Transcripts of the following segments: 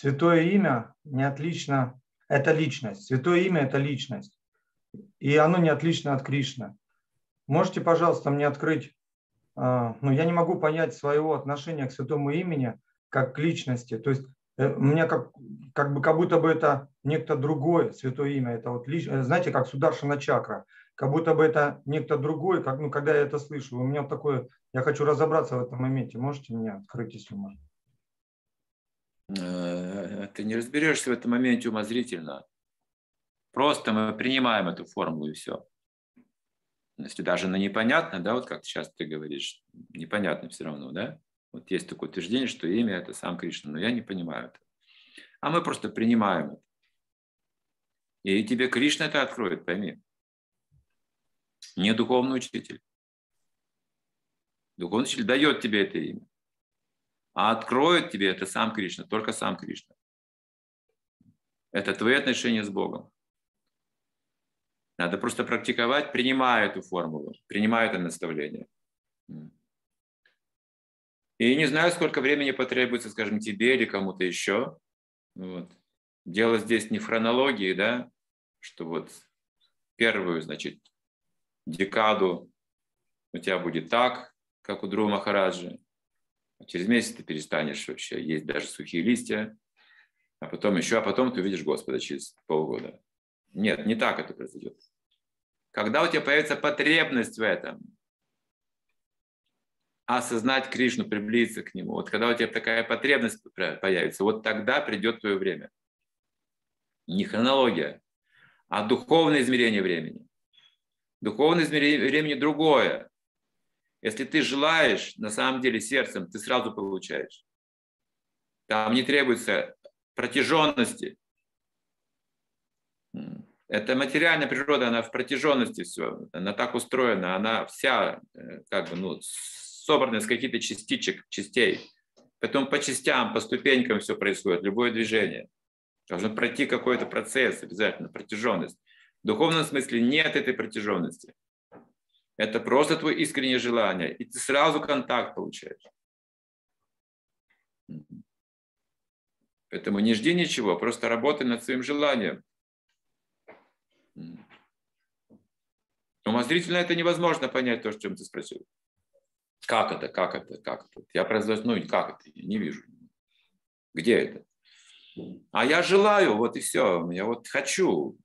святое имя не отлично, это личность. Святое имя – это личность. И оно не отлично от Кришны. Можете, пожалуйста, мне открыть, а, ну, я не могу понять своего отношения к святому имени как к личности. То есть э, мне как, как бы как будто бы это некто другое святое имя. Это вот, э, знаете, как Сударшина чакра. Как будто бы это некто другой, как, ну, когда я это слышу. У меня такое, я хочу разобраться в этом моменте. Можете меня открыть, если можно? Э, ты не разберешься в этом моменте умозрительно. Просто мы принимаем эту формулу и все. Если даже на непонятно, да, вот как сейчас ты говоришь, непонятно все равно, да? Вот есть такое утверждение, что имя это сам Кришна, но я не понимаю это. А мы просто принимаем это. И тебе Кришна это откроет, пойми. Не духовный учитель. Духовный учитель дает тебе это имя. А откроет тебе это сам Кришна, только сам Кришна. Это твои отношения с Богом. Надо просто практиковать, принимая эту формулу, принимая это наставление. И не знаю, сколько времени потребуется, скажем, тебе или кому-то еще. Вот. Дело здесь не в хронологии, да, что вот первую, значит, декаду у тебя будет так, как у Дру Махараджи. Через месяц ты перестанешь вообще есть даже сухие листья, а потом еще, а потом ты увидишь Господа через полгода. Нет, не так это произойдет. Когда у тебя появится потребность в этом, осознать Кришну, приблизиться к Нему, вот когда у тебя такая потребность появится, вот тогда придет твое время. Не хронология, а духовное измерение времени. Духовное измерение времени другое. Если ты желаешь, на самом деле сердцем, ты сразу получаешь. Там не требуется протяженности. Это материальная природа, она в протяженности все. Она так устроена, она вся э, как бы, ну, собрана из каких-то частичек, частей. Потом по частям, по ступенькам все происходит, любое движение. Должен пройти какой-то процесс, обязательно, протяженность. В духовном смысле нет этой протяженности. Это просто твое искреннее желание. И ты сразу контакт получаешь. Поэтому не жди ничего, просто работай над своим желанием. Умозрительно это невозможно понять то, о чем ты спросил. Как это, как это, как это? Я произносу, ну как это, я не вижу. Где это? А я желаю, вот и все. Я вот хочу.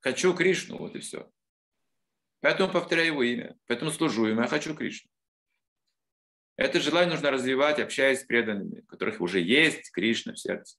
Хочу Кришну, вот и все. Поэтому повторяю его имя, поэтому служу ему, я хочу Кришну. Это желание нужно развивать, общаясь с преданными, у которых уже есть Кришна в сердце.